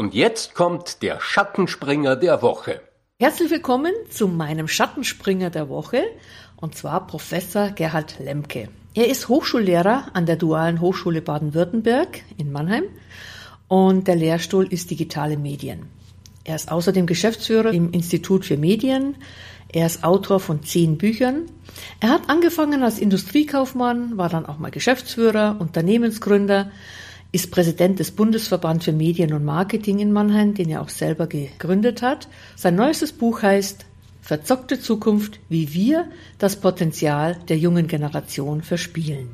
Und jetzt kommt der Schattenspringer der Woche. Herzlich willkommen zu meinem Schattenspringer der Woche, und zwar Professor Gerhard Lemke. Er ist Hochschullehrer an der Dualen Hochschule Baden-Württemberg in Mannheim und der Lehrstuhl ist Digitale Medien. Er ist außerdem Geschäftsführer im Institut für Medien. Er ist Autor von zehn Büchern. Er hat angefangen als Industriekaufmann, war dann auch mal Geschäftsführer, Unternehmensgründer, ist Präsident des Bundesverband für Medien und Marketing in Mannheim, den er auch selber gegründet hat. Sein neuestes Buch heißt Verzockte Zukunft, wie wir das Potenzial der jungen Generation verspielen.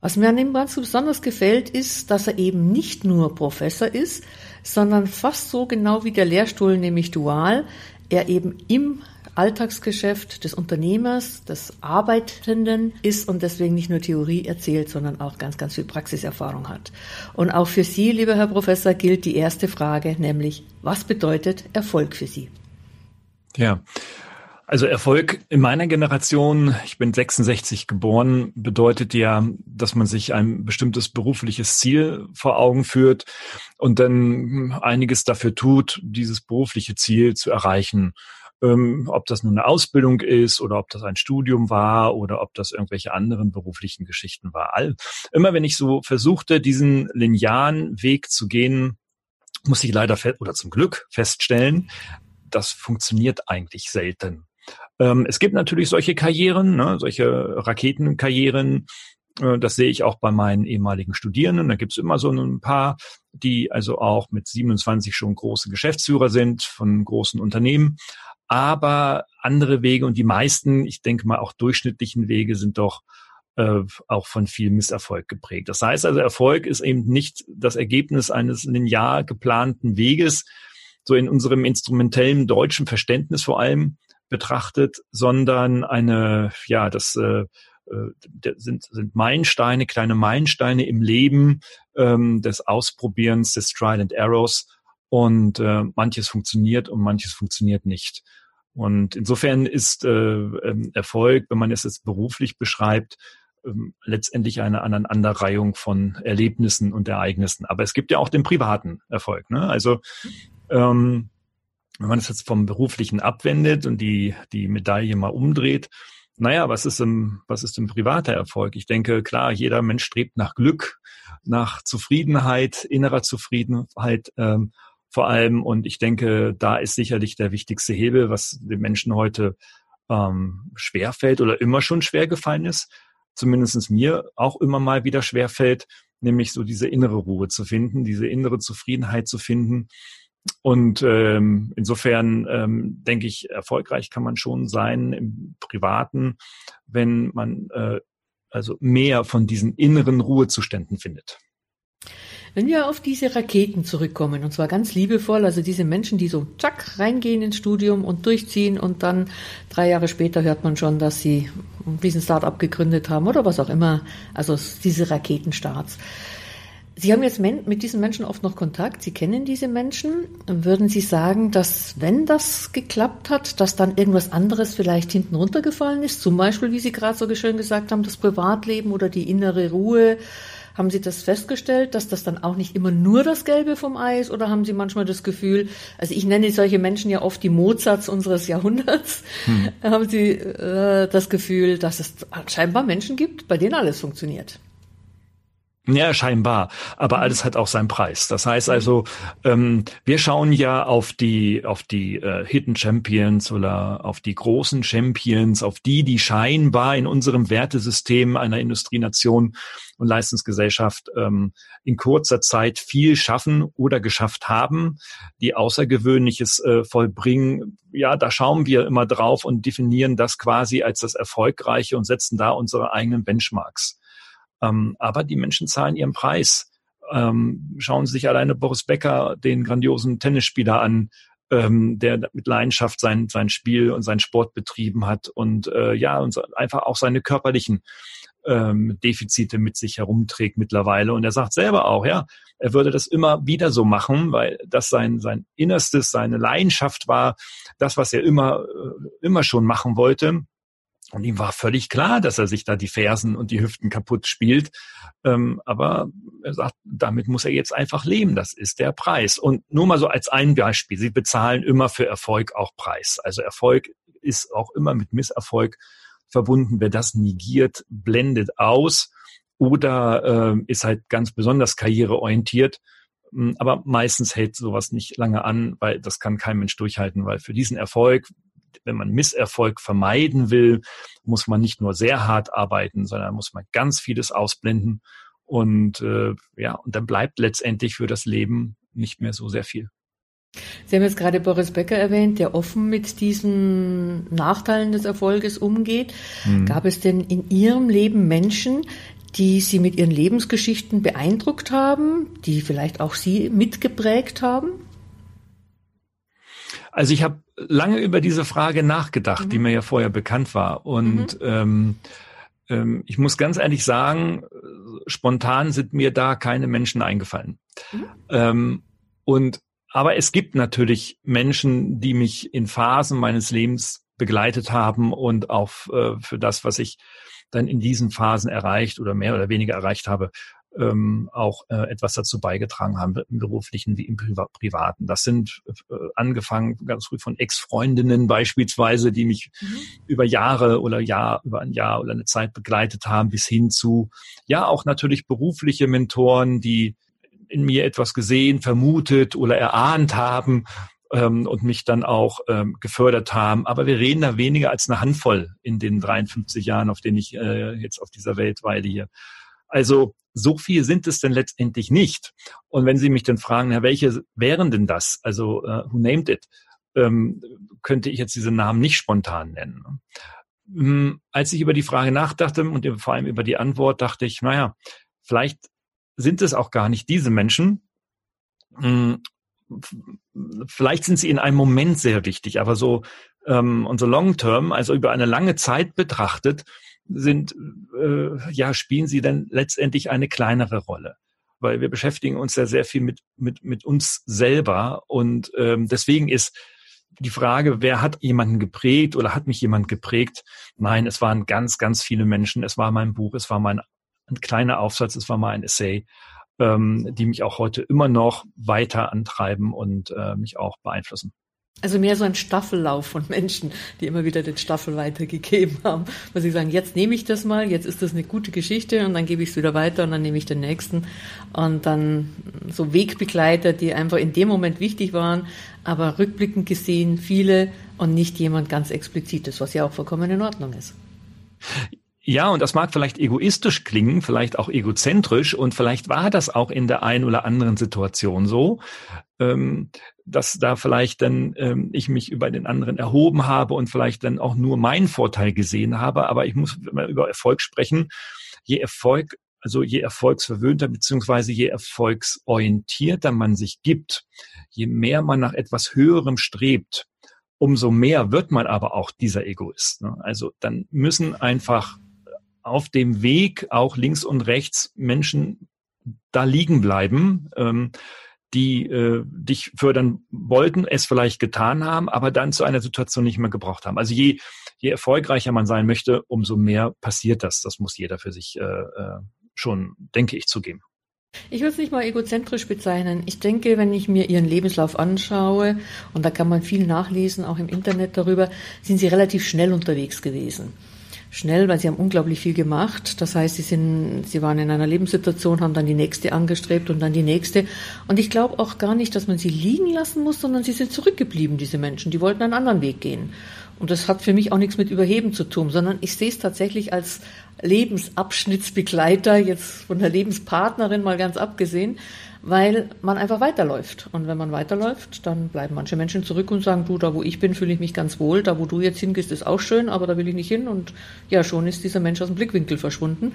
Was mir an ihm ganz besonders gefällt, ist, dass er eben nicht nur Professor ist, sondern fast so genau wie der Lehrstuhl, nämlich dual, er eben im Alltagsgeschäft des Unternehmers, des Arbeitenden ist und deswegen nicht nur Theorie erzählt, sondern auch ganz, ganz viel Praxiserfahrung hat. Und auch für Sie, lieber Herr Professor, gilt die erste Frage, nämlich, was bedeutet Erfolg für Sie? Ja, also Erfolg in meiner Generation, ich bin 66 geboren, bedeutet ja, dass man sich ein bestimmtes berufliches Ziel vor Augen führt und dann einiges dafür tut, dieses berufliche Ziel zu erreichen. Ähm, ob das nun eine Ausbildung ist oder ob das ein Studium war oder ob das irgendwelche anderen beruflichen Geschichten war. All, immer wenn ich so versuchte, diesen linearen Weg zu gehen, muss ich leider oder zum Glück feststellen, das funktioniert eigentlich selten. Ähm, es gibt natürlich solche Karrieren, ne, solche Raketenkarrieren. Äh, das sehe ich auch bei meinen ehemaligen Studierenden. Da gibt es immer so ein paar, die also auch mit 27 schon große Geschäftsführer sind von großen Unternehmen. Aber andere Wege und die meisten, ich denke mal auch durchschnittlichen Wege sind doch äh, auch von viel Misserfolg geprägt. Das heißt also, Erfolg ist eben nicht das Ergebnis eines linear geplanten Weges, so in unserem instrumentellen deutschen Verständnis vor allem, betrachtet, sondern eine, ja, das äh, äh sind, sind Meilensteine, kleine Meilensteine im Leben ähm, des Ausprobierens, des Trial and Errors. Und äh, manches funktioniert und manches funktioniert nicht. Und insofern ist äh, ähm, Erfolg, wenn man es jetzt beruflich beschreibt, ähm, letztendlich eine Aneinanderreihung von Erlebnissen und Ereignissen. Aber es gibt ja auch den privaten Erfolg. Ne? Also ähm, wenn man es jetzt vom Beruflichen abwendet und die, die Medaille mal umdreht, naja, was ist im, was ist im privater Erfolg? Ich denke, klar, jeder Mensch strebt nach Glück, nach Zufriedenheit, innerer Zufriedenheit ähm, vor allem. Und ich denke, da ist sicherlich der wichtigste Hebel, was den Menschen heute ähm, schwerfällt oder immer schon schwer gefallen ist, zumindestens mir auch immer mal wieder schwerfällt, nämlich so diese innere Ruhe zu finden, diese innere Zufriedenheit zu finden und ähm, insofern ähm, denke ich, erfolgreich kann man schon sein im Privaten, wenn man äh, also mehr von diesen inneren Ruhezuständen findet. Wenn wir auf diese Raketen zurückkommen, und zwar ganz liebevoll, also diese Menschen, die so zack reingehen ins Studium und durchziehen und dann drei Jahre später hört man schon, dass sie diesen Start-up gegründet haben oder was auch immer, also diese Raketenstarts. Sie haben jetzt mit diesen Menschen oft noch Kontakt, Sie kennen diese Menschen. Würden Sie sagen, dass wenn das geklappt hat, dass dann irgendwas anderes vielleicht hinten runtergefallen ist? Zum Beispiel, wie Sie gerade so schön gesagt haben, das Privatleben oder die innere Ruhe. Haben Sie das festgestellt, dass das dann auch nicht immer nur das Gelbe vom Ei ist? Oder haben Sie manchmal das Gefühl, also ich nenne solche Menschen ja oft die Mozarts unseres Jahrhunderts, hm. haben Sie äh, das Gefühl, dass es scheinbar Menschen gibt, bei denen alles funktioniert? Ja, scheinbar. Aber mhm. alles hat auch seinen Preis. Das heißt mhm. also, ähm, wir schauen ja auf die auf die äh, Hidden Champions oder auf die großen Champions, auf die, die scheinbar in unserem Wertesystem einer Industrienation und Leistungsgesellschaft ähm, in kurzer Zeit viel schaffen oder geschafft haben, die Außergewöhnliches äh, vollbringen. Ja, da schauen wir immer drauf und definieren das quasi als das Erfolgreiche und setzen da unsere eigenen Benchmarks. Ähm, aber die Menschen zahlen ihren Preis. Ähm, schauen Sie sich alleine Boris Becker, den grandiosen Tennisspieler an, ähm, der mit Leidenschaft sein, sein Spiel und seinen Sport betrieben hat und äh, ja, und einfach auch seine körperlichen ähm, Defizite mit sich herumträgt mittlerweile. Und er sagt selber auch, ja, er würde das immer wieder so machen, weil das sein, sein Innerstes, seine Leidenschaft war, das, was er immer, äh, immer schon machen wollte. Und ihm war völlig klar, dass er sich da die Fersen und die Hüften kaputt spielt. Ähm, aber er sagt, damit muss er jetzt einfach leben. Das ist der Preis. Und nur mal so als ein Beispiel. Sie bezahlen immer für Erfolg auch Preis. Also Erfolg ist auch immer mit Misserfolg verbunden. Wer das negiert, blendet aus oder äh, ist halt ganz besonders karriereorientiert. Hm, aber meistens hält sowas nicht lange an, weil das kann kein Mensch durchhalten, weil für diesen Erfolg, wenn man Misserfolg vermeiden will, muss man nicht nur sehr hart arbeiten, sondern muss man ganz vieles ausblenden. Und äh, ja, und dann bleibt letztendlich für das Leben nicht mehr so sehr viel. Sie haben jetzt gerade Boris Becker erwähnt, der offen mit diesen Nachteilen des Erfolges umgeht. Mhm. Gab es denn in Ihrem Leben Menschen, die Sie mit Ihren Lebensgeschichten beeindruckt haben, die vielleicht auch Sie mitgeprägt haben? Also ich habe lange über diese Frage nachgedacht, mhm. die mir ja vorher bekannt war. Und mhm. ähm, ähm, ich muss ganz ehrlich sagen, spontan sind mir da keine Menschen eingefallen. Mhm. Ähm, und aber es gibt natürlich Menschen, die mich in Phasen meines Lebens begleitet haben und auch äh, für das, was ich dann in diesen Phasen erreicht oder mehr oder weniger erreicht habe, ähm, auch äh, etwas dazu beigetragen haben, im beruflichen wie im Priva privaten. Das sind äh, angefangen ganz früh von Ex-Freundinnen beispielsweise, die mich mhm. über Jahre oder Jahr, über ein Jahr oder eine Zeit begleitet haben, bis hin zu, ja, auch natürlich berufliche Mentoren, die in mir etwas gesehen, vermutet oder erahnt haben ähm, und mich dann auch ähm, gefördert haben. Aber wir reden da weniger als eine Handvoll in den 53 Jahren, auf denen ich äh, jetzt auf dieser Welt weile hier. Also so viel sind es denn letztendlich nicht. Und wenn Sie mich dann fragen, ja, welche wären denn das? Also uh, who named it? Ähm, könnte ich jetzt diese Namen nicht spontan nennen. Ähm, als ich über die Frage nachdachte und vor allem über die Antwort, dachte ich, naja, vielleicht sind es auch gar nicht diese Menschen, ähm, vielleicht sind sie in einem Moment sehr wichtig, aber so ähm, und so long term, also über eine lange Zeit betrachtet, sind äh, ja spielen sie dann letztendlich eine kleinere Rolle, weil wir beschäftigen uns ja sehr viel mit mit mit uns selber und ähm, deswegen ist die Frage, wer hat jemanden geprägt oder hat mich jemand geprägt? Nein, es waren ganz, ganz viele Menschen. Es war mein Buch, es war mein ein kleiner Aufsatz, es war mal ein Essay ähm, die mich auch heute immer noch weiter antreiben und äh, mich auch beeinflussen. Also mehr so ein Staffellauf von Menschen, die immer wieder den Staffel weitergegeben haben. Weil sie sagen, jetzt nehme ich das mal, jetzt ist das eine gute Geschichte und dann gebe ich es wieder weiter und dann nehme ich den nächsten. Und dann so Wegbegleiter, die einfach in dem Moment wichtig waren, aber rückblickend gesehen viele und nicht jemand ganz explizites, was ja auch vollkommen in Ordnung ist. Ja, und das mag vielleicht egoistisch klingen, vielleicht auch egozentrisch und vielleicht war das auch in der einen oder anderen Situation so, ähm, dass da vielleicht dann ähm, ich mich über den anderen erhoben habe und vielleicht dann auch nur meinen Vorteil gesehen habe. Aber ich muss über Erfolg sprechen. Je Erfolg, also je erfolgsverwöhnter beziehungsweise je erfolgsorientierter man sich gibt, je mehr man nach etwas Höherem strebt, umso mehr wird man aber auch dieser Egoist. Ne? Also dann müssen einfach auf dem Weg auch links und rechts Menschen da liegen bleiben, ähm, die äh, dich fördern wollten, es vielleicht getan haben, aber dann zu einer Situation nicht mehr gebraucht haben. Also je, je erfolgreicher man sein möchte, umso mehr passiert das. Das muss jeder für sich äh, äh, schon, denke ich, zugeben. Ich würde es nicht mal egozentrisch bezeichnen. Ich denke, wenn ich mir Ihren Lebenslauf anschaue, und da kann man viel nachlesen, auch im Internet darüber, sind Sie relativ schnell unterwegs gewesen schnell, weil sie haben unglaublich viel gemacht. Das heißt, sie sind, sie waren in einer Lebenssituation, haben dann die nächste angestrebt und dann die nächste. Und ich glaube auch gar nicht, dass man sie liegen lassen muss, sondern sie sind zurückgeblieben, diese Menschen. Die wollten einen anderen Weg gehen. Und das hat für mich auch nichts mit Überheben zu tun, sondern ich sehe es tatsächlich als Lebensabschnittsbegleiter, jetzt von der Lebenspartnerin mal ganz abgesehen, weil man einfach weiterläuft. Und wenn man weiterläuft, dann bleiben manche Menschen zurück und sagen, du, da wo ich bin, fühle ich mich ganz wohl, da wo du jetzt hingehst, ist auch schön, aber da will ich nicht hin. Und ja, schon ist dieser Mensch aus dem Blickwinkel verschwunden.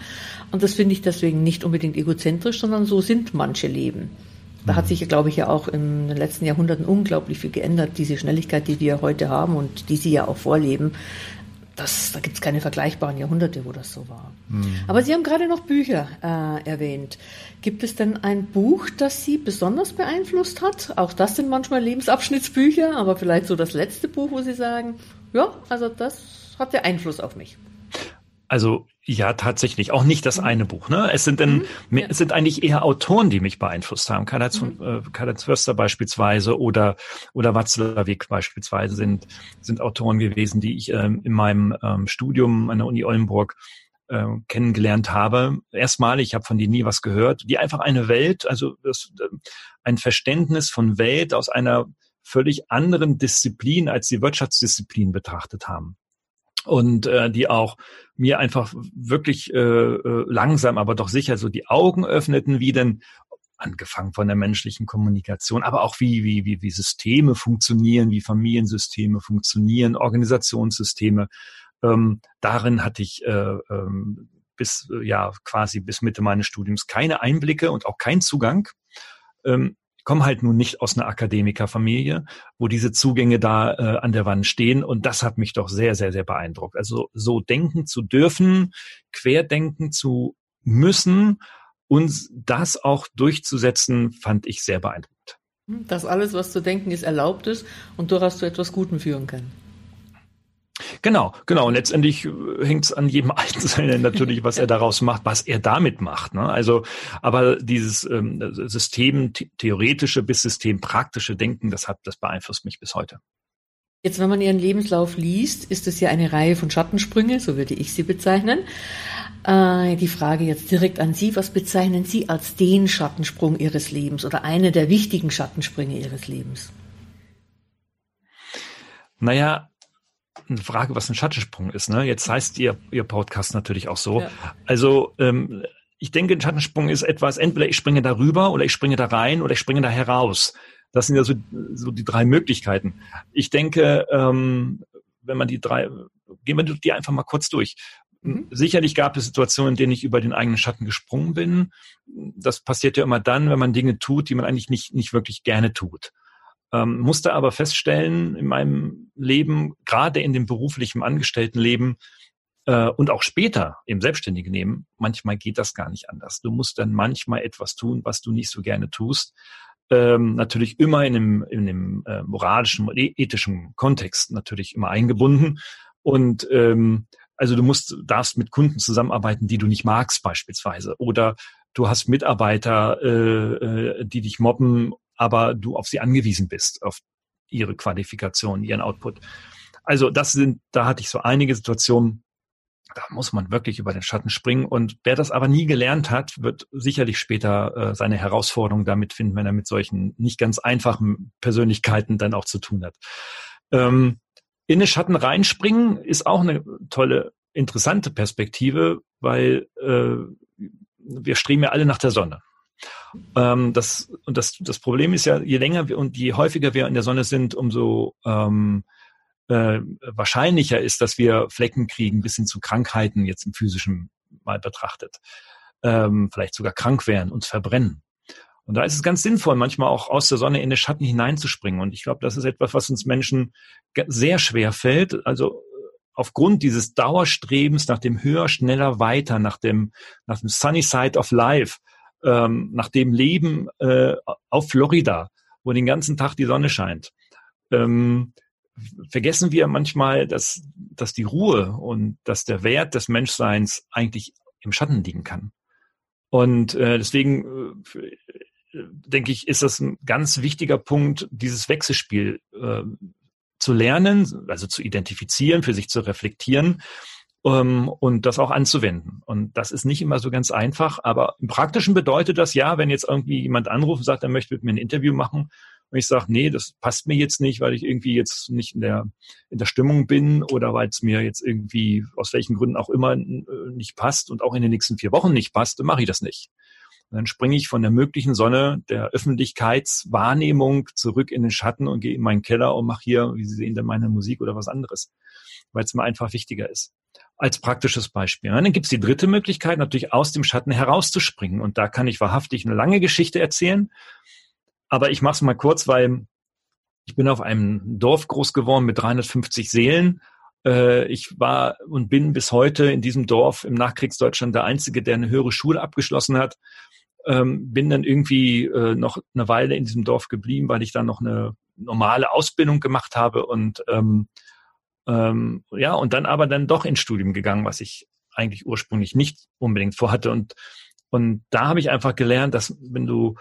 Und das finde ich deswegen nicht unbedingt egozentrisch, sondern so sind manche Leben. Da hat sich, glaube ich, ja auch in den letzten Jahrhunderten unglaublich viel geändert. Diese Schnelligkeit, die wir heute haben und die Sie ja auch vorleben, das, da gibt es keine vergleichbaren Jahrhunderte, wo das so war. Mhm. Aber Sie haben gerade noch Bücher äh, erwähnt. Gibt es denn ein Buch, das Sie besonders beeinflusst hat? Auch das sind manchmal Lebensabschnittsbücher, aber vielleicht so das letzte Buch, wo Sie sagen, ja, also das hatte Einfluss auf mich. Also ja, tatsächlich. Auch nicht das mhm. eine Buch. Ne? Es sind dann, mhm. es sind eigentlich eher Autoren, die mich beeinflusst haben. Karl-Heinz mhm. äh, Karl Förster beispielsweise oder oder Watzlawick beispielsweise sind sind Autoren gewesen, die ich ähm, in meinem ähm, Studium an der Uni Oldenburg äh, kennengelernt habe. Erstmal, ich habe von denen nie was gehört, die einfach eine Welt, also das, äh, ein Verständnis von Welt aus einer völlig anderen Disziplin als die Wirtschaftsdisziplin betrachtet haben und äh, die auch mir einfach wirklich äh, äh, langsam, aber doch sicher so die Augen öffneten, wie denn angefangen von der menschlichen Kommunikation, aber auch wie, wie, wie, wie Systeme funktionieren, wie Familiensysteme funktionieren, Organisationssysteme. Ähm, darin hatte ich äh, ähm, bis, äh, ja, quasi bis Mitte meines Studiums keine Einblicke und auch keinen Zugang. Ähm, komme halt nun nicht aus einer Akademikerfamilie, wo diese Zugänge da äh, an der Wand stehen. Und das hat mich doch sehr, sehr, sehr beeindruckt. Also so denken zu dürfen, querdenken zu müssen und das auch durchzusetzen, fand ich sehr beeindruckend. Dass alles, was zu denken ist, erlaubt ist und durchaus zu etwas Guten führen kann. Genau, genau. Und letztendlich äh, hängt es an jedem Einzelnen natürlich, was er daraus macht, was er damit macht. Ne? Also, aber dieses ähm, System theoretische bis systempraktische Denken, das hat, das beeinflusst mich bis heute. Jetzt, wenn man Ihren Lebenslauf liest, ist es ja eine Reihe von Schattensprünge, so würde ich sie bezeichnen. Äh, die Frage jetzt direkt an Sie, was bezeichnen Sie als den Schattensprung Ihres Lebens oder eine der wichtigen Schattensprünge Ihres Lebens? Naja, eine Frage, was ein Schattensprung ist. Ne? Jetzt heißt ihr, ihr Podcast natürlich auch so. Ja. Also ähm, ich denke, ein Schattensprung ist etwas, entweder ich springe darüber oder ich springe da rein oder ich springe da heraus. Das sind ja so, so die drei Möglichkeiten. Ich denke, ähm, wenn man die drei, gehen wir die einfach mal kurz durch. Mhm. Sicherlich gab es Situationen, in denen ich über den eigenen Schatten gesprungen bin. Das passiert ja immer dann, wenn man Dinge tut, die man eigentlich nicht, nicht wirklich gerne tut. Ähm, musste aber feststellen in meinem Leben, gerade in dem beruflichen Angestelltenleben äh, und auch später im selbstständigen Leben, manchmal geht das gar nicht anders. Du musst dann manchmal etwas tun, was du nicht so gerne tust. Ähm, natürlich immer in einem, in einem äh, moralischen, ethischen Kontext natürlich immer eingebunden. Und ähm, also du musst, darfst mit Kunden zusammenarbeiten, die du nicht magst beispielsweise. Oder du hast Mitarbeiter, äh, äh, die dich mobben aber du auf sie angewiesen bist, auf ihre Qualifikation, ihren Output. Also das sind, da hatte ich so einige Situationen, da muss man wirklich über den Schatten springen. Und wer das aber nie gelernt hat, wird sicherlich später äh, seine Herausforderung damit finden, wenn er mit solchen nicht ganz einfachen Persönlichkeiten dann auch zu tun hat. Ähm, in den Schatten reinspringen ist auch eine tolle, interessante Perspektive, weil äh, wir streben ja alle nach der Sonne. Ähm, das, und das, das Problem ist ja, je länger wir und je häufiger wir in der Sonne sind, umso ähm, äh, wahrscheinlicher ist, dass wir Flecken kriegen, bis hin zu Krankheiten jetzt im physischen mal betrachtet. Ähm, vielleicht sogar krank werden, uns verbrennen. Und da ist es ganz sinnvoll, manchmal auch aus der Sonne in den Schatten hineinzuspringen. Und ich glaube, das ist etwas, was uns Menschen sehr schwer fällt. Also aufgrund dieses Dauerstrebens nach dem höher, schneller, weiter, nach dem, nach dem Sunny Side of Life, ähm, nach dem Leben äh, auf Florida, wo den ganzen Tag die Sonne scheint, ähm, vergessen wir manchmal, dass, dass die Ruhe und dass der Wert des Menschseins eigentlich im Schatten liegen kann. Und äh, deswegen äh, denke ich, ist das ein ganz wichtiger Punkt, dieses Wechselspiel äh, zu lernen, also zu identifizieren, für sich zu reflektieren ähm, und das auch anzuwenden. Und das ist nicht immer so ganz einfach, aber im Praktischen bedeutet das ja, wenn jetzt irgendwie jemand anruft und sagt, er möchte mit mir ein Interview machen und ich sage, nee, das passt mir jetzt nicht, weil ich irgendwie jetzt nicht in der, in der Stimmung bin oder weil es mir jetzt irgendwie aus welchen Gründen auch immer äh, nicht passt und auch in den nächsten vier Wochen nicht passt, dann mache ich das nicht. Und dann springe ich von der möglichen Sonne der Öffentlichkeitswahrnehmung zurück in den Schatten und gehe in meinen Keller und mache hier, wie Sie sehen, dann meine Musik oder was anderes, weil es mir einfach wichtiger ist als praktisches Beispiel. dann gibt es die dritte Möglichkeit, natürlich aus dem Schatten herauszuspringen. Und da kann ich wahrhaftig eine lange Geschichte erzählen. Aber ich mache es mal kurz, weil ich bin auf einem Dorf groß geworden mit 350 Seelen. Äh, ich war und bin bis heute in diesem Dorf im Nachkriegsdeutschland der Einzige, der eine höhere Schule abgeschlossen hat. Ähm, bin dann irgendwie äh, noch eine Weile in diesem Dorf geblieben, weil ich dann noch eine normale Ausbildung gemacht habe und ähm, Ähm, ja, und dann aber dann doch ins Studium gegangen, was ich eigentlich ursprünglich nicht unbedingt vorhatte. Und, und da habe ich einfach gelernt, dass wenn du,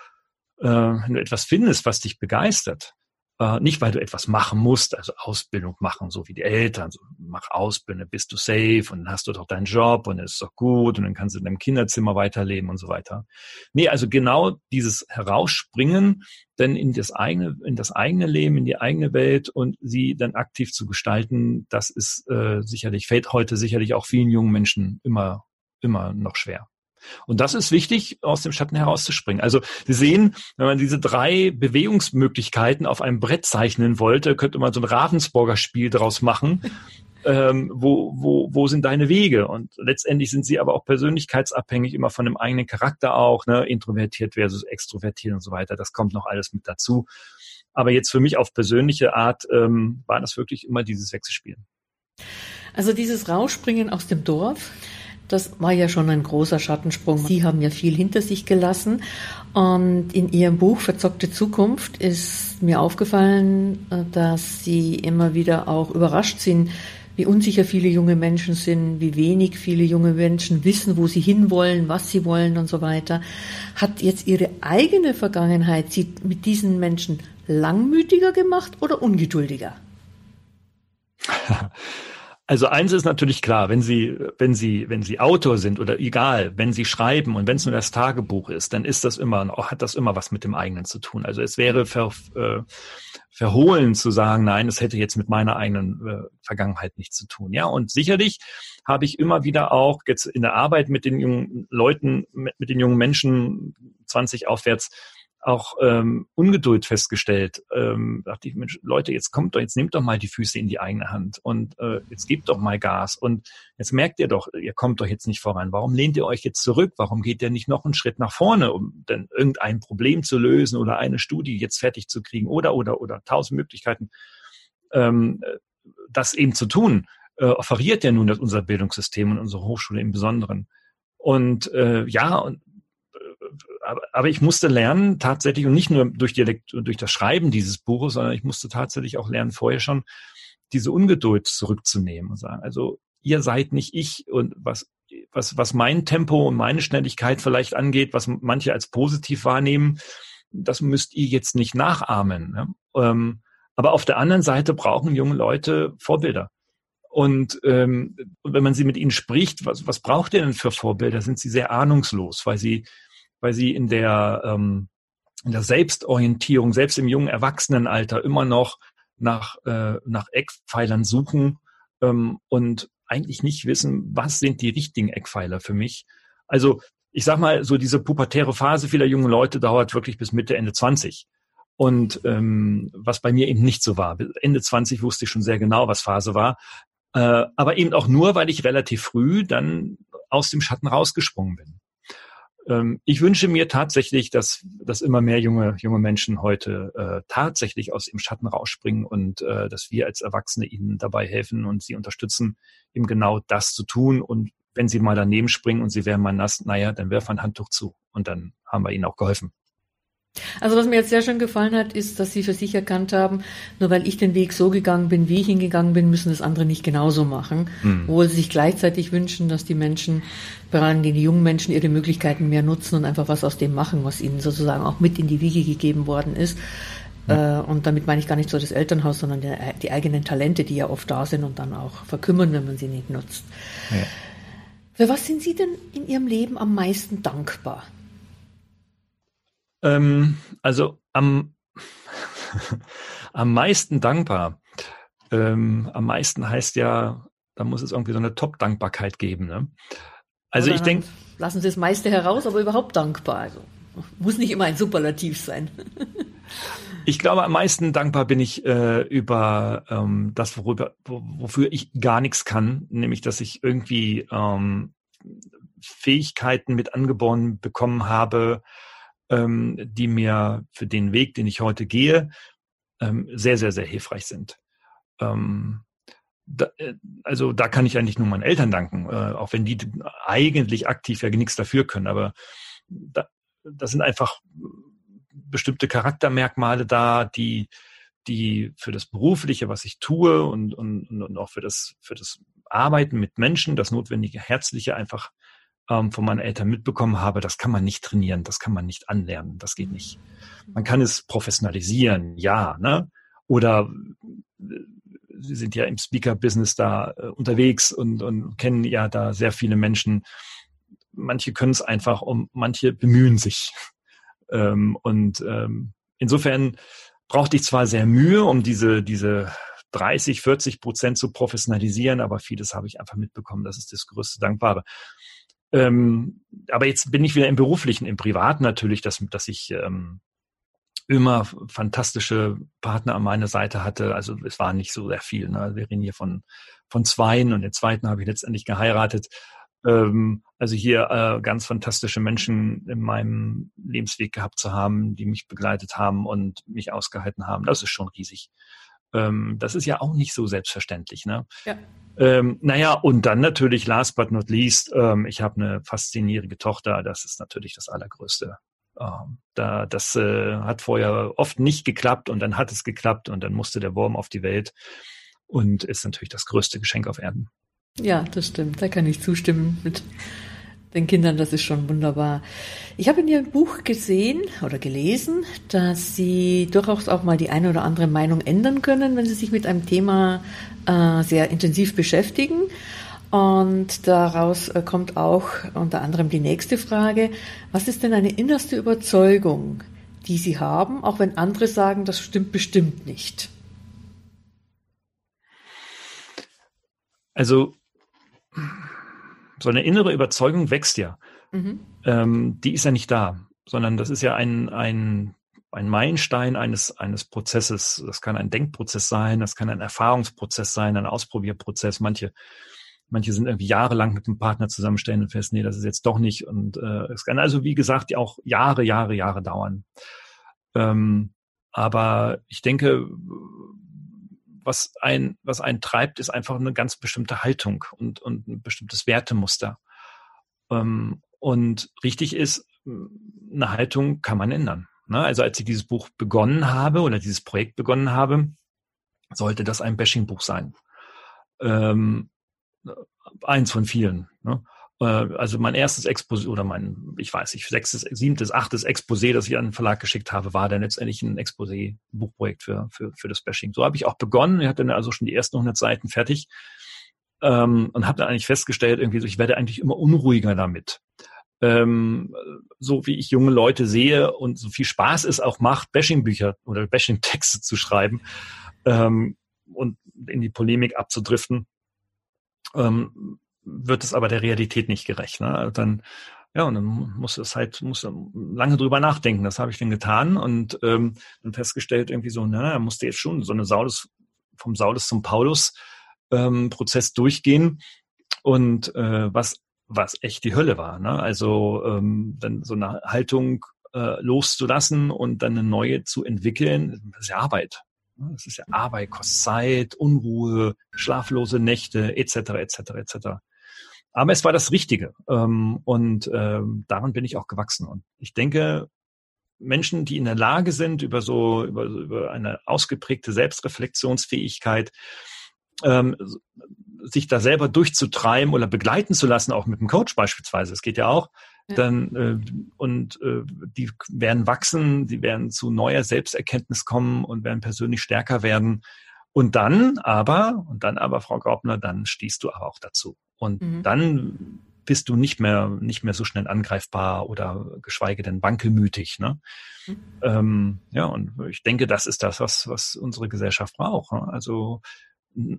äh, wenn du etwas findest, was dich begeistert, äh, nicht, weil du etwas machen musst, also Ausbildung machen, so wie die Eltern, so mach Ausbildung, bist du safe und dann hast du doch deinen Job und es ist doch gut und dann kannst du in deinem Kinderzimmer weiterleben und so weiter. Nee, also genau dieses Herausspringen denn in das eigene, in das eigene Leben, in die eigene Welt und sie dann aktiv zu gestalten, das ist äh, sicherlich, fällt heute sicherlich auch vielen jungen Menschen immer, immer noch schwer. Und das ist wichtig, aus dem Schatten herauszuspringen. Also Sie sehen, wenn man diese drei Bewegungsmöglichkeiten auf einem Brett zeichnen wollte, könnte man so ein Ravensburger Spiel daraus machen. Ähm, wo, wo, wo sind deine Wege? Und letztendlich sind sie aber auch persönlichkeitsabhängig, immer von dem eigenen Charakter auch, ne? introvertiert versus extrovertiert und so weiter. Das kommt noch alles mit dazu. Aber jetzt für mich auf persönliche Art ähm, war das wirklich immer dieses Wechselspiel. Also dieses Rausspringen aus dem Dorf, das war ja schon ein großer Schattensprung. Sie haben ja viel hinter sich gelassen. Und in Ihrem Buch Verzockte Zukunft ist mir aufgefallen, äh, dass Sie immer wieder auch überrascht sind, wie unsicher viele junge Menschen sind, wie wenig viele junge Menschen wissen, wo sie hinwollen, was sie wollen und so weiter. Hat jetzt Ihre eigene Vergangenheit Sie mit diesen Menschen langmütiger gemacht oder ungeduldiger? Also eins ist natürlich klar, wenn Sie, wenn Sie, wenn Sie Autor sind oder egal, wenn Sie schreiben und wenn es nur das Tagebuch ist, dann ist das immer, hat das immer was mit dem eigenen zu tun. Also es wäre ver, äh, verhohlen zu sagen, nein, es hätte jetzt mit meiner eigenen äh, Vergangenheit nichts zu tun. Ja, und sicherlich habe ich immer wieder auch jetzt in der Arbeit mit den jungen Leuten, mit, mit den jungen Menschen 20 aufwärts auch ähm, Ungeduld festgestellt. Ähm, dachte ich, Mensch, Leute, jetzt kommt doch, jetzt nehmt doch mal die Füße in die eigene Hand und äh, jetzt gebt doch mal Gas. Und jetzt merkt ihr doch, ihr kommt doch jetzt nicht voran. Warum lehnt ihr euch jetzt zurück? Warum geht ihr nicht noch einen Schritt nach vorne, um dann irgendein Problem zu lösen oder eine Studie jetzt fertig zu kriegen oder oder oder tausend Möglichkeiten, ähm, das eben zu tun, äh, offeriert ja nun das unser Bildungssystem und unsere Hochschule im Besonderen. Und äh, ja, und aber, aber ich musste lernen, tatsächlich, und nicht nur durch, die, durch das Schreiben dieses Buches, sondern ich musste tatsächlich auch lernen, vorher schon diese Ungeduld zurückzunehmen und sagen, also ihr seid nicht ich und was, was, was mein Tempo und meine Schnelligkeit vielleicht angeht, was manche als positiv wahrnehmen, das müsst ihr jetzt nicht nachahmen. Ne? Ähm, aber auf der anderen Seite brauchen junge Leute Vorbilder. Und ähm, wenn man sie mit ihnen spricht, was, was braucht ihr denn für Vorbilder, sind sie sehr ahnungslos, weil sie weil sie in der, ähm, in der Selbstorientierung, selbst im jungen Erwachsenenalter immer noch nach, äh, nach Eckpfeilern suchen ähm, und eigentlich nicht wissen, was sind die richtigen Eckpfeiler für mich. Also ich sag mal, so diese pubertäre Phase vieler jungen Leute dauert wirklich bis Mitte, Ende 20. Und ähm, was bei mir eben nicht so war. Ende 20 wusste ich schon sehr genau, was Phase war. Äh, aber eben auch nur, weil ich relativ früh dann aus dem Schatten rausgesprungen bin. Ähm, ich wünsche mir tatsächlich, dass, dass immer mehr junge, junge Menschen heute äh, tatsächlich aus dem Schatten rausspringen und äh, dass wir als Erwachsene ihnen dabei helfen und sie unterstützen, eben genau das zu tun. Und wenn sie mal daneben springen und sie wären mal nass, naja, dann werf ein Handtuch zu und dann haben wir ihnen auch geholfen. Also was mir jetzt sehr schön gefallen hat, ist, dass Sie für sich erkannt haben, nur weil ich den Weg so gegangen bin, wie ich ihn gegangen bin, müssen das andere nicht genauso machen. Mhm. Obwohl Sie sich gleichzeitig wünschen, dass die Menschen, vor allem die jungen Menschen, ihre Möglichkeiten mehr nutzen und einfach was aus dem machen, was ihnen sozusagen auch mit in die Wiege gegeben worden ist. Äh, und damit meine ich gar nicht so das Elternhaus, sondern die, die, eigenen Talente, die ja oft da sind und dann auch verkümmern, wenn man sie nicht nutzt. Ja. Für was sind Sie denn in Ihrem Leben am meisten dankbar? Ähm, also am, am meisten dankbar. Ähm, am meisten heißt ja, da muss es irgendwie so eine Top-Dankbarkeit geben. Ne? Also Oder ich denke. Lassen Sie das meiste heraus, aber überhaupt dankbar. Also muss nicht immer ein Superlativ sein. ich glaube, am meisten dankbar bin ich äh, über ähm, das, worüber, wofür ich gar nichts kann, nämlich dass ich irgendwie ähm, Fähigkeiten mit angeboren bekommen habe, ähm, die mir für den Weg, den ich heute gehe, ähm, sehr, sehr, sehr hilfreich sind. Ähm, da, äh, also da kann ich eigentlich nur meinen Eltern danken, äh, auch wenn die eigentlich aktiv ja nichts dafür können. Aber da, das sind einfach bestimmte Charaktermerkmale da, die die für das Berufliche, was ich tue und, und, und auch für das, für das Arbeiten mit Menschen, das notwendige Herzliche einfach ähm, von meinen Eltern mitbekommen habe, das kann man nicht trainieren, das kann man nicht anlernen, das geht nicht. Man kann es professionalisieren, ja, ne? Oder äh, Sie sind ja im Speaker-Business da äh, unterwegs und, und kennen ja da sehr viele Menschen. Manche können es einfach und manche bemühen sich. Ähm, und ähm, insofern brauchte ich zwar sehr Mühe, um diese, diese 30, 40 Prozent zu professionalisieren, aber vieles habe ich einfach mitbekommen. Das ist das größte Dankbare. Ähm, aber jetzt bin ich wieder im Beruflichen, im Privaten natürlich, dass, dass ich ähm, immer fantastische Partner an meiner Seite hatte. Also es war nicht so sehr viel. Ne? Wir reden hier von, von zweien und den zweiten habe ich letztendlich geheiratet. Ähm, also hier äh, ganz fantastische Menschen in meinem Lebensweg gehabt zu haben, die mich begleitet haben und mich ausgehalten haben. Das ist schon riesig. Ähm, das ist ja auch nicht so selbstverständlich. Ne? Ja. Ähm, naja, und dann natürlich, last but not least, ähm, ich habe eine fast zehnjährige Tochter. Das ist natürlich das Allergrößte. Ähm, da, das äh, hat vorher oft nicht geklappt und dann hat es geklappt und dann musste der Wurm auf die Welt und ist natürlich das größte Geschenk auf Erden. Ja, das stimmt. Da kann ich zustimmen mit den Kindern. Das ist schon wunderbar. Ich habe in Ihrem Buch gesehen oder gelesen, dass Sie durchaus auch mal die eine oder andere Meinung ändern können, wenn Sie sich mit einem Thema äh, sehr intensiv beschäftigen. Und daraus äh, kommt auch unter anderem die nächste Frage. Was ist denn eine innerste Überzeugung, die Sie haben, auch wenn andere sagen, das stimmt bestimmt nicht? Also, so eine innere Überzeugung wächst ja. Mhm. Ähm, die ist ja nicht da, sondern das ist ja ein, ein ein Meilenstein eines, eines Prozesses. Das kann ein Denkprozess sein, das kann ein Erfahrungsprozess sein, ein Ausprobierprozess. Manche, manche sind irgendwie jahrelang mit einem Partner zusammenstellen und fest, nee, das ist jetzt doch nicht. Und äh, es kann also, wie gesagt, auch Jahre, Jahre, Jahre dauern. Ähm, aber ich denke, was ein, was einen treibt, ist einfach eine ganz bestimmte Haltung und, und ein bestimmtes Wertemuster. Ähm, und richtig ist, eine Haltung kann man ändern. Ne? Also als ich dieses Buch begonnen habe oder dieses Projekt begonnen habe, sollte das ein Bashing-Buch sein. Ähm, eins von vielen. Ne? Äh, also mein erstes Exposé oder mein, ich weiß nicht, sechstes, siebtes, achtes Exposé, das ich an den Verlag geschickt habe, war dann letztendlich ein Exposé, Buchprojekt für, für, für das Bashing. So habe ich auch begonnen. Ich hatte dann also schon die ersten 100 Seiten fertig ähm, und habe dann eigentlich festgestellt, irgendwie so, ich werde eigentlich immer unruhiger damit ähm, so wie ich junge Leute sehe und so viel Spaß es auch macht, Bashing-Bücher oder Bashing-Texte zu schreiben ähm, und in die Polemik abzudriften, ähm, wird es aber der Realität nicht gerecht. Ne? Dann ja, und dann muss es halt, muss lange drüber nachdenken. Das habe ich dann getan und ähm, dann festgestellt, irgendwie so, na, na musste jetzt schon so eine Saulus, vom Saulus zum Paulus ähm, Prozess durchgehen. Und äh, was was echt die Hölle war. Ne? Also ähm, dann so eine Haltung äh, loszulassen und dann eine neue zu entwickeln, das ist ja Arbeit. Ne? Das ist ja Arbeit, kostet Zeit, Unruhe, schlaflose Nächte, etc., etc., etc. Aber es war das Richtige ähm, und ähm, daran bin ich auch gewachsen. Und ich denke, Menschen, die in der Lage sind, über so über, über eine ausgeprägte Selbstreflexionsfähigkeit ähm, sich da selber durchzutreiben oder begleiten zu lassen, auch mit einem Coach beispielsweise, das geht ja auch, ja. dann äh, und äh, die werden wachsen, die werden zu neuer Selbsterkenntnis kommen und werden persönlich stärker werden. Und dann aber, und dann aber, Frau Graubner, dann stehst du aber auch dazu. Und mhm. dann bist du nicht mehr, nicht mehr so schnell angreifbar oder geschweige denn wankelmütig. Ne? Mhm. Ähm, ja, und ich denke, das ist das, was, was unsere Gesellschaft braucht. Ne? Also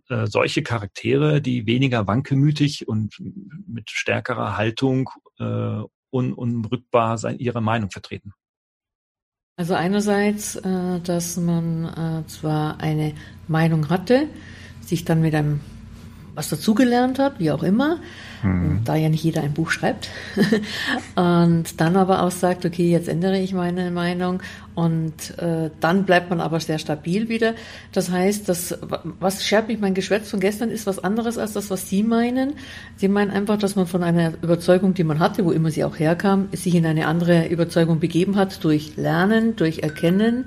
äh, solche Charaktere, die weniger wankelmütig und mit stärkerer Haltung äh, un unrückbar sein, ihre Meinung vertreten. Also einerseits, äh, dass man äh, zwar eine Meinung hatte, sich dann mit einem was dazugelernt hat, wie auch immer, mhm. da ja nicht jeder ein Buch schreibt, und dann aber auch sagt, okay, jetzt ändere ich meine Meinung und äh, dann bleibt man aber sehr stabil wieder. Das heißt, das, was schert mich mein Geschwätz von gestern ist was anderes als das, was Sie meinen. Sie meinen einfach, dass man von einer Überzeugung, die man hatte, wo immer sie auch herkam, sich in eine andere Überzeugung begeben hat durch Lernen, durch Erkennen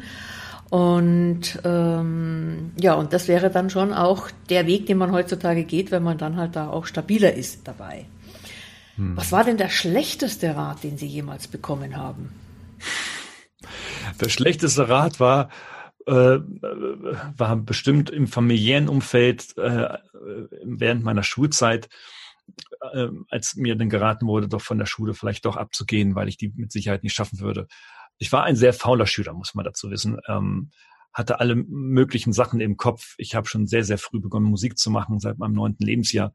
Und ähm, ja, und das wäre dann schon auch der Weg, den man heutzutage geht, wenn man dann halt da auch stabiler ist dabei. Hm. Was war denn der schlechteste Rat, den Sie jemals bekommen haben? Der schlechteste Rat war, äh, war bestimmt im familiären Umfeld äh, während meiner Schulzeit, äh, als mir dann geraten wurde, doch von der Schule vielleicht doch abzugehen, weil ich die mit Sicherheit nicht schaffen würde. Ich war ein sehr fauler Schüler, muss man dazu wissen. Ähm, hatte alle möglichen Sachen im Kopf. Ich habe schon sehr, sehr früh begonnen, Musik zu machen, seit meinem neunten Lebensjahr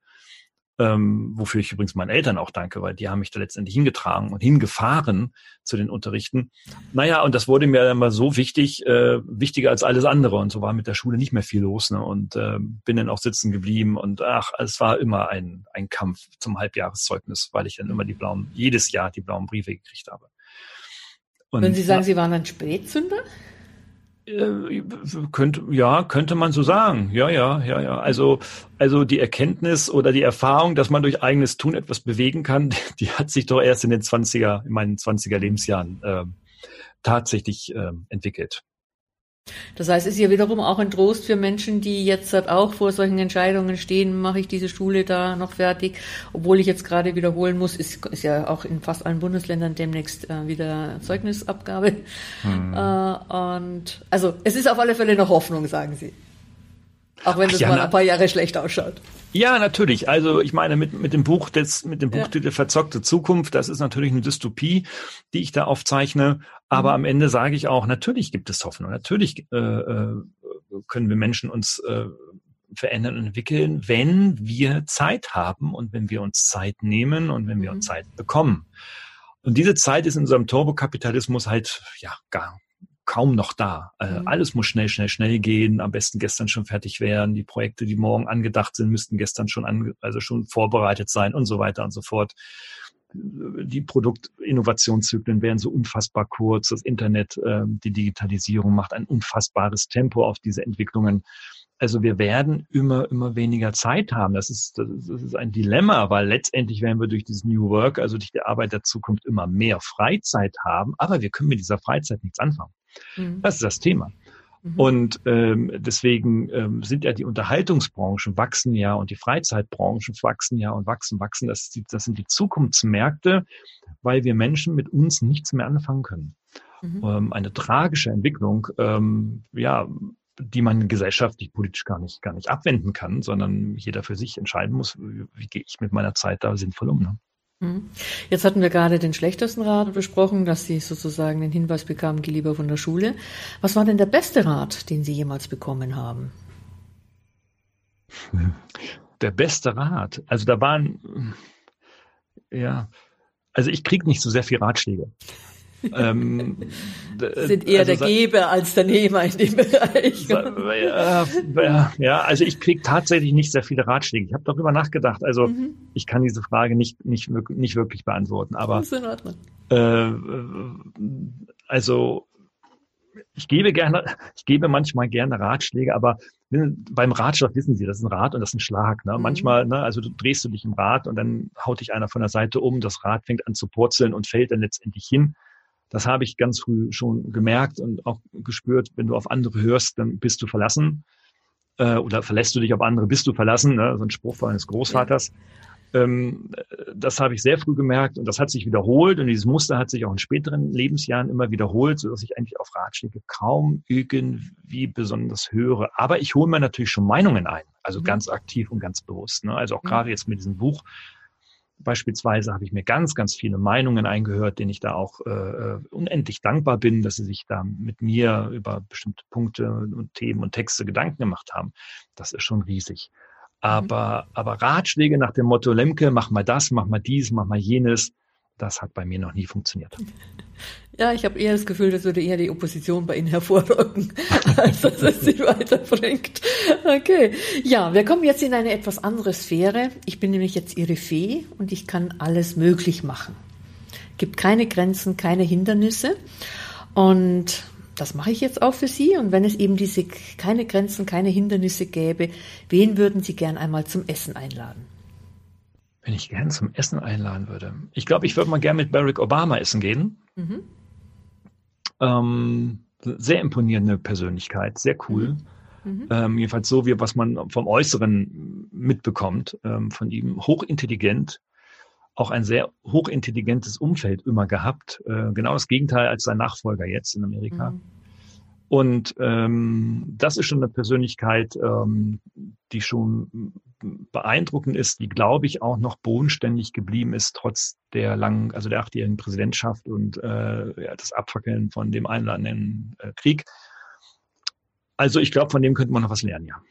ähm, wofür ich übrigens meinen Eltern auch danke, weil die haben mich da letztendlich hingetragen und hingefahren zu den Unterrichten. Naja, und das wurde mir dann mal so wichtig, äh, wichtiger als alles andere. Und so war mit der Schule nicht mehr viel los. Ne? Und äh, bin dann auch sitzen geblieben. Und ach, es war immer ein, ein Kampf zum Halbjahreszeugnis, weil ich dann immer die blauen, jedes Jahr die blauen Briefe gekriegt habe. Und, Würden Sie sagen, Sie waren ein Spätzünder? Äh, könnte, ja, könnte man so sagen. Ja, ja, ja, ja. Also, also die Erkenntnis oder die Erfahrung, dass man durch eigenes Tun etwas bewegen kann, die hat sich doch erst in den 20er, in meinen 20er Lebensjahren äh, tatsächlich äh, entwickelt. Das heißt, es ist ja wiederum auch ein Trost für Menschen, die jetzt halt auch vor solchen Entscheidungen stehen, mache ich diese Schule da noch fertig, obwohl ich jetzt gerade wiederholen muss, ist, ist ja auch in fast allen Bundesländern demnächst äh, wieder Zeugnisabgabe. Hm. Äh, und also es ist auf alle Fälle noch Hoffnung, sagen Sie. Auch wenn es mal ein paar Jahre schlecht ausschaut. Ja, natürlich. Also ich meine, mit, mit dem Buch des, mit dem Buchtitel ja. Verzockte Zukunft, das ist natürlich eine Dystopie, die ich da aufzeichne. Aber mhm. am Ende sage ich auch, natürlich gibt es Hoffnung. Natürlich äh, äh, können wir Menschen uns äh, verändern und entwickeln, wenn wir Zeit haben und wenn wir uns Zeit nehmen und wenn wir uns mhm. Zeit bekommen. Und diese Zeit ist in unserem Turbokapitalismus halt ja gar kaum noch da. Äh, mhm. Alles muss schnell, schnell, schnell gehen. Am besten gestern schon fertig werden. Die Projekte, die morgen angedacht sind, müssten gestern schon ange also schon vorbereitet sein und so weiter und so fort. Die Produktinnovationszyklen werden so unfassbar kurz. Das Internet, äh, die Digitalisierung macht ein unfassbares Tempo auf diese Entwicklungen. Also wir werden immer, immer weniger Zeit haben. Das ist, das ist ein Dilemma, weil letztendlich werden wir durch dieses New Work, also durch die Arbeit der Zukunft, immer mehr Freizeit haben. Aber wir können mit dieser Freizeit nichts anfangen. Mhm. Das ist das Thema. Mhm. Und ähm, deswegen ähm, sind ja die Unterhaltungsbranchen wachsen ja und die Freizeitbranchen wachsen ja und wachsen, wachsen. Das, die, das sind die Zukunftsmärkte, weil wir Menschen mit uns nichts mehr anfangen können. Mhm. Ähm, eine tragische Entwicklung, ähm, ja, die man gesellschaftlich, politisch gar nicht, gar nicht abwenden kann, sondern jeder für sich entscheiden muss, wie, gehe ich mit meiner Zeit da sinnvoll um. Ne? Mhm. Jetzt hatten wir gerade den schlechtesten Rat besprochen, dass Sie sozusagen den Hinweis bekamen, geh lieber von der Schule. Was war denn der beste Rat, den Sie jemals bekommen haben? Der beste Rat. Also da waren, ja, also ich kriege nicht so sehr viel Ratschläge ähm, sind eher also, der Geber als der Nehmer in dem Bereich. Ja, ja also ich kriege tatsächlich nicht sehr viele Ratschläge. Ich habe darüber nachgedacht. Also mhm. ich kann diese Frage nicht, nicht, nicht wirklich beantworten. Aber das ist in Ordnung. Äh, also ich gebe gerne, ich gebe manchmal gerne Ratschläge, aber beim Ratschlag wissen Sie, das ist ein Rad und das ist ein Schlag. Ne? Mhm. Manchmal, ne, also du drehst du dich im Rad und dann haut dich einer von der Seite um, das Rad fängt an zu purzeln und fällt dann letztendlich hin. Das habe ich ganz früh schon gemerkt und auch gespürt, wenn du auf andere hörst, dann bist du verlassen. Äh, oder verlässt du dich auf andere, bist du verlassen. Ne? So ein Spruch von eines Großvaters. Ähm, das habe ich sehr früh gemerkt und das hat sich wiederholt und dieses Muster hat sich auch in späteren Lebensjahren immer wiederholt, so dass ich eigentlich auf Ratschläge kaum irgendwie besonders höre. Aber ich hole mir natürlich schon Meinungen ein, also mhm. ganz aktiv und ganz bewusst. Ne? Also auch mhm. gerade jetzt mit diesem Buch Beispielsweise habe ich mir ganz, ganz viele Meinungen eingehört, denen ich da auch äh, äh, unendlich dankbar bin, dass sie sich da mit mir über bestimmte Punkte und Themen und Texte Gedanken gemacht haben. Das ist schon riesig. Aber, mhm. aber Ratschläge nach dem Motto, Lemke, mach mal das, mach mal dies, mach mal jenes, das hat bei mir noch nie funktioniert. Ja, ich habe eher das Gefühl, das würde eher die Opposition bei Ihnen hervorrücken, als dass es Sie weiterbringt. Okay. Ja, wir kommen jetzt in eine etwas andere Sphäre. Ich bin nämlich jetzt Ihre Fee und ich kann alles möglich machen. Gibt keine Grenzen, keine Hindernisse. Und das mache ich jetzt auch für Sie. Und wenn es eben diese keine Grenzen, keine Hindernisse gäbe, wen würden Sie gern einmal zum Essen einladen? Wenn ich gern zum Essen einladen würde. Ich glaube, ich würde mal gern mit Barack Obama essen gehen. Mhm. Ähm, sehr imponierende Persönlichkeit, sehr cool. Mhm. mhm. Ähm, jedenfalls so, wie was man vom Äußeren mitbekommt ähm, von ihm. Hochintelligent, auch ein sehr hochintelligentes Umfeld immer gehabt. Äh, genau das Gegenteil als sein Nachfolger jetzt in Amerika. Mhm. Und ähm, das ist schon eine Persönlichkeit, ähm, die schon beeindruckend ist, die, glaube ich, auch noch bodenständig geblieben ist, trotz der langen, also der achtjährigen Präsidentschaft und äh, ja, das Abfackeln von dem einladenden äh, Krieg. Also ich glaube, von dem könnte man noch was lernen, ja.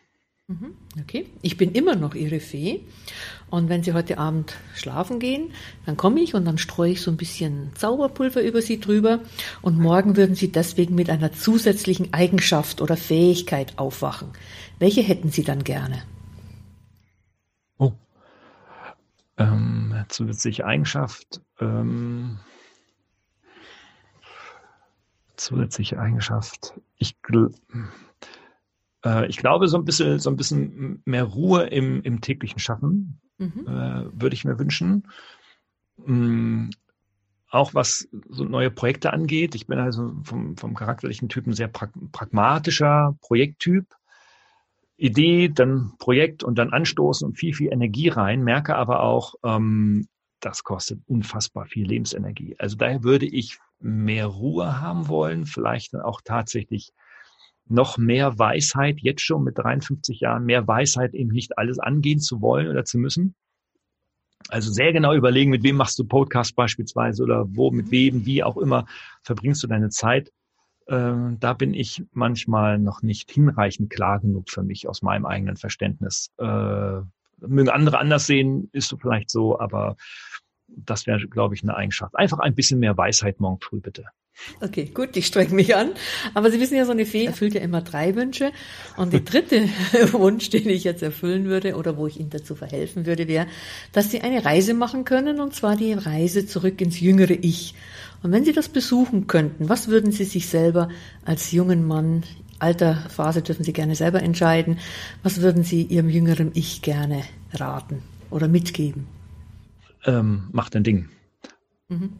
Mhm. Okay, ich bin immer noch Ihre Fee. Und wenn Sie heute Abend schlafen gehen, dann komme ich und dann streue ich so ein bisschen Zauberpulver über Sie drüber. Und morgen würden Sie deswegen mit einer zusätzlichen Eigenschaft oder Fähigkeit aufwachen. Welche hätten Sie dann gerne? Ähm, zusätzliche Eigenschaft. Ähm, zusätzliche Eigenschaft. Ich äh, ich glaube, so ein bisschen, so ein bisschen mehr Ruhe im, im täglichen Schaffen mhm. äh, würde ich mir wünschen. Mhm. Auch was so neue Projekte angeht. Ich bin also vom, vom charakterlichen Typen sehr prag pragmatischer Projekttyp. Idee, dann Projekt und dann anstoßen und viel, viel Energie rein, merke aber auch, ähm, das kostet unfassbar viel Lebensenergie. Also daher würde ich mehr Ruhe haben wollen, vielleicht dann auch tatsächlich noch mehr Weisheit, jetzt schon mit 53 Jahren, mehr Weisheit, eben nicht alles angehen zu wollen oder zu müssen. Also sehr genau überlegen, mit wem machst du Podcast beispielsweise oder wo, mit wem, wie auch immer verbringst du deine Zeit. Äh, da bin ich manchmal noch nicht hinreichend klar genug für mich aus meinem eigenen Verständnis. Äh, mögen andere anders sehen, ist vielleicht so, aber das wäre, glaube ich, eine Eigenschaft. Einfach ein bisschen mehr Weisheit morgen früh, bitte. Okay, gut, ich streng mich an. Aber Sie wissen ja, so eine Fee erfüllt ja immer drei Wünsche. Und der dritte Wunsch, den ich jetzt erfüllen würde oder wo ich Ihnen dazu verhelfen würde, wäre, dass Sie eine Reise machen können, und zwar die Reise zurück ins jüngere Ich. Und wenn Sie das besuchen könnten, was würden Sie sich selber als jungen Mann, Alterphase dürfen Sie gerne selber entscheiden, was würden Sie Ihrem jüngeren Ich gerne raten oder mitgeben? Ähm, mach dein Ding. Mhm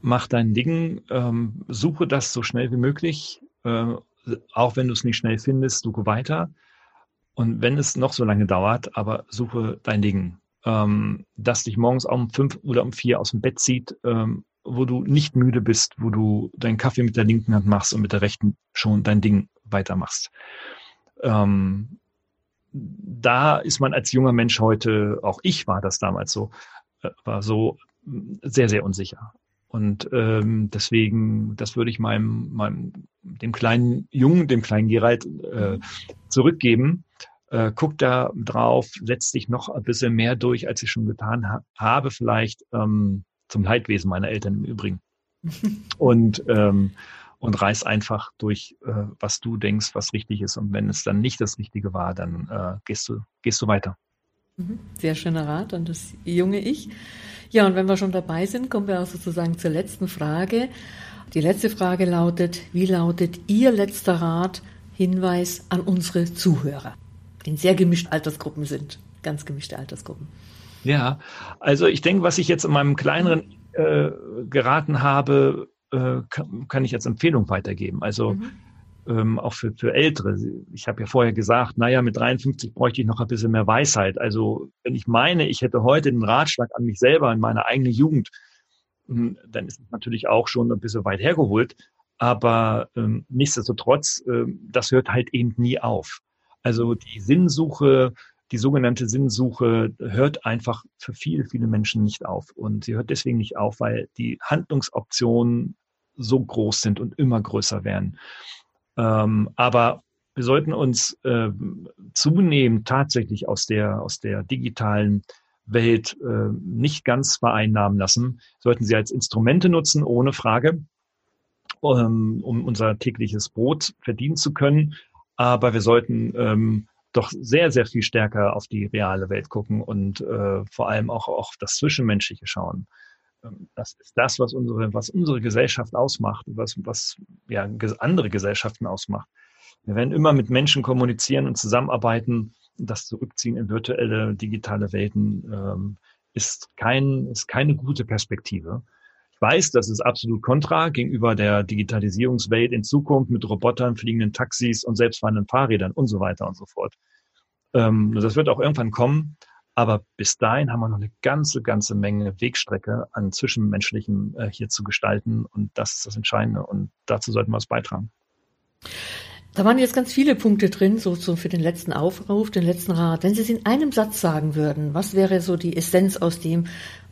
mach dein Ding, ähm, suche das so schnell wie möglich, äh, auch wenn du es nicht schnell findest, suche weiter. Und wenn es noch so lange dauert, aber suche dein Ding, ähm, das dich morgens um fünf oder um vier aus dem Bett zieht, ähm, wo du nicht müde bist, wo du deinen Kaffee mit der linken Hand machst und mit der rechten schon dein Ding weitermachst. Ähm, da ist man als junger Mensch heute, auch ich war das damals so, äh, war so sehr, sehr unsicher. Und ähm, deswegen, das würde ich meinem, meinem dem kleinen Jungen, dem kleinen Gerald äh, zurückgeben. Äh, guck da drauf, setz dich noch ein bisschen mehr durch, als ich schon getan ha habe, vielleicht ähm, zum Leidwesen meiner Eltern im Übrigen. und ähm, und reiß einfach durch, äh, was du denkst, was richtig ist. Und wenn es dann nicht das Richtige war, dann äh, gehst du gehst du weiter. Mhm. Sehr schöner Rat an das junge Ich. Ja, und wenn wir schon dabei sind, kommen wir auch sozusagen zur letzten Frage. Die letzte Frage lautet, wie lautet Ihr letzter Rat, Hinweis an unsere Zuhörer, die in sehr gemischten Altersgruppen sind, ganz gemischte Altersgruppen? Ja, also ich denke, was ich jetzt in meinem kleineren äh, geraten habe, äh, kann, kann, ich als Empfehlung weitergeben. Also mhm ähm, auch für, für Ältere. Ich habe ja vorher gesagt, naja, mit 53 bräuchte ich noch ein bisschen mehr Weisheit. Also wenn ich meine, ich hätte heute den Ratschlag an mich selber in meiner eigenen Jugend, hm, dann ist es natürlich auch schon ein bisschen weit hergeholt. Aber ähm, nichtsdestotrotz, ähm, das hört halt eben nie auf. Also die Sinnsuche, die sogenannte Sinnsuche hört einfach für viele, viele Menschen nicht auf. Und sie hört deswegen nicht auf, weil die Handlungsoptionen so groß sind und immer größer werden. Ähm, aber wir sollten uns äh, zunehmend tatsächlich aus der, aus der digitalen Welt äh, nicht ganz vereinnahmen lassen, sollten sie als Instrumente nutzen, ohne Frage, ähm, um unser tägliches Brot verdienen zu können. Aber wir sollten ähm, doch sehr, sehr viel stärker auf die reale Welt gucken und äh, vor allem auch auf das Zwischenmenschliche schauen. Ähm, das ist das, was unsere, was unsere Gesellschaft ausmacht, was, was ja, andere Gesellschaften ausmacht. Wir werden immer mit Menschen kommunizieren und zusammenarbeiten. Das Zurückziehen in virtuelle, digitale Welten ähm, ist, kein, ist keine gute Perspektive. Ich weiß, das ist absolut kontra gegenüber der Digitalisierungswelt in Zukunft mit Robotern, fliegenden Taxis und selbstfahrenden Fahrrädern und so weiter und so fort. Ähm, das wird auch irgendwann kommen. Aber bis dahin haben wir noch eine ganze, ganze Menge Wegstrecke an Zwischenmenschlichem äh, hier zu gestalten. Und das ist das Entscheidende. Und dazu sollten wir was beitragen. Da waren jetzt ganz viele Punkte drin, so, so für den letzten Aufruf, den letzten Rat. Wenn Sie es in einem Satz sagen würden, was wäre so die Essenz aus dem,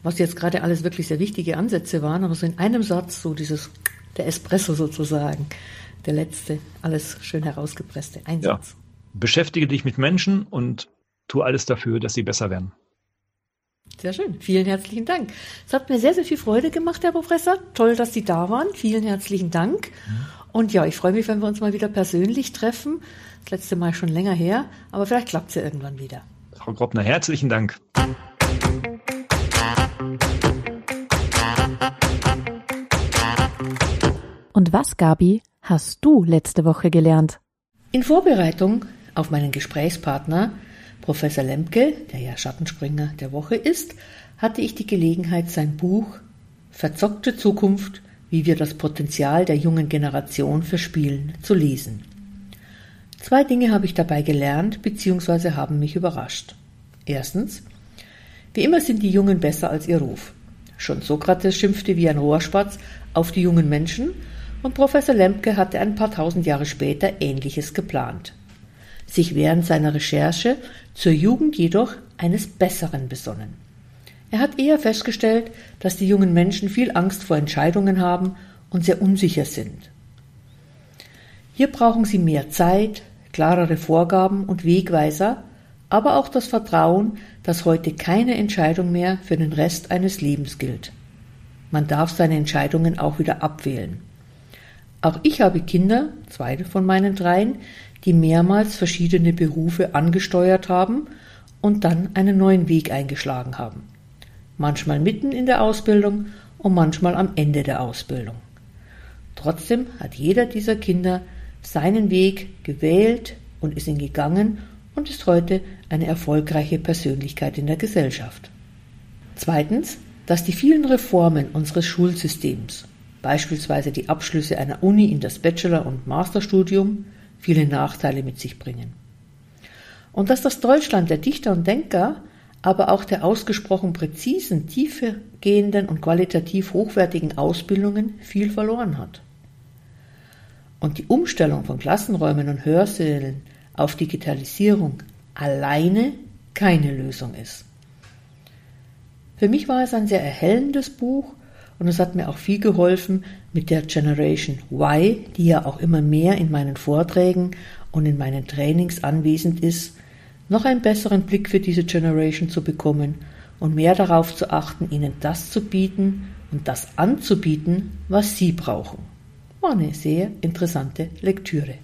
was jetzt gerade alles wirklich sehr wichtige Ansätze waren, aber so in einem Satz, so dieses, der Espresso sozusagen, der letzte, alles schön herausgepresste, ein ja. Beschäftige dich mit Menschen und tu alles dafür, dass sie besser werden. Sehr schön. Vielen herzlichen Dank. Es hat mir sehr, sehr viel Freude gemacht, Herr Professor. Toll, dass Sie da waren. Vielen herzlichen Dank. Mhm. Und ja, ich freue mich, wenn wir uns mal wieder persönlich treffen. Das letzte Mal schon länger her, aber vielleicht klappt es ja irgendwann wieder. Frau Groppner, herzlichen Dank. Und was, Gabi, hast du letzte Woche gelernt? In Vorbereitung auf meinen Gesprächspartner, Professor Lemke, der ja Schattenspringer der Woche ist, hatte ich die Gelegenheit, sein Buch Verzockte Zukunft wie wir das Potenzial der jungen Generation verspielen, zu lesen. Zwei Dinge habe ich dabei gelernt bzw. haben mich überrascht. Erstens, wie immer sind die Jungen besser als ihr Ruf. Schon Sokrates schimpfte wie ein Rohrspatz auf die jungen Menschen und Professor Lemke hatte ein paar tausend Jahre später Ähnliches geplant. Sich während seiner Recherche zur Jugend jedoch eines Besseren besonnen. Er hat eher festgestellt, dass die jungen Menschen viel Angst vor Entscheidungen haben und sehr unsicher sind. Hier brauchen sie mehr Zeit, klarere Vorgaben und Wegweiser, aber auch das Vertrauen, dass heute keine Entscheidung mehr für den Rest eines Lebens gilt. Man darf seine Entscheidungen auch wieder abwählen. Auch ich habe Kinder, zwei von meinen dreien, die mehrmals verschiedene Berufe angesteuert haben und dann einen neuen Weg eingeschlagen haben manchmal mitten in der Ausbildung und manchmal am Ende der Ausbildung. Trotzdem hat jeder dieser Kinder seinen Weg gewählt und ist ihn gegangen und ist heute eine erfolgreiche Persönlichkeit in der Gesellschaft. Zweitens, dass die vielen Reformen unseres Schulsystems, beispielsweise die Abschlüsse einer Uni in das Bachelor- und Masterstudium, viele Nachteile mit sich bringen. Und dass das Deutschland der Dichter und Denker aber auch der ausgesprochen präzisen, tiefergehenden und qualitativ hochwertigen Ausbildungen viel verloren hat. Und die Umstellung von Klassenräumen und Hörsälen auf Digitalisierung alleine keine Lösung ist. Für mich war es ein sehr erhellendes Buch und es hat mir auch viel geholfen mit der Generation Y, die ja auch immer mehr in meinen Vorträgen und in meinen Trainings anwesend ist, noch einen besseren Blick für diese Generation zu bekommen und mehr darauf zu achten, ihnen das zu bieten und das anzubieten, was sie brauchen. War eine sehr interessante Lektüre.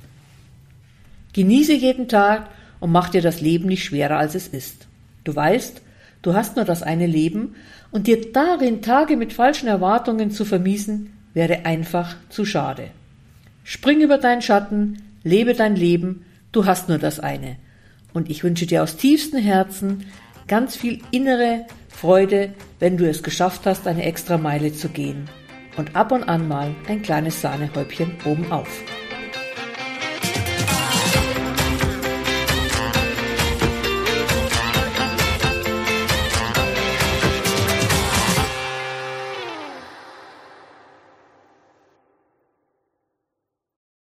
Genieße jeden Tag und mach dir das Leben nicht schwerer, als es ist. Du weißt, du hast nur das eine Leben und dir darin Tage mit falschen Erwartungen zu vermiesen, wäre einfach zu schade. Spring über deinen Schatten, lebe dein Leben, du hast nur das eine. Und ich wünsche dir aus tiefstem Herzen ganz viel innere Freude, wenn du es geschafft hast, eine extra Meile zu gehen. Und ab und an mal ein kleines Sahnehäubchen oben auf.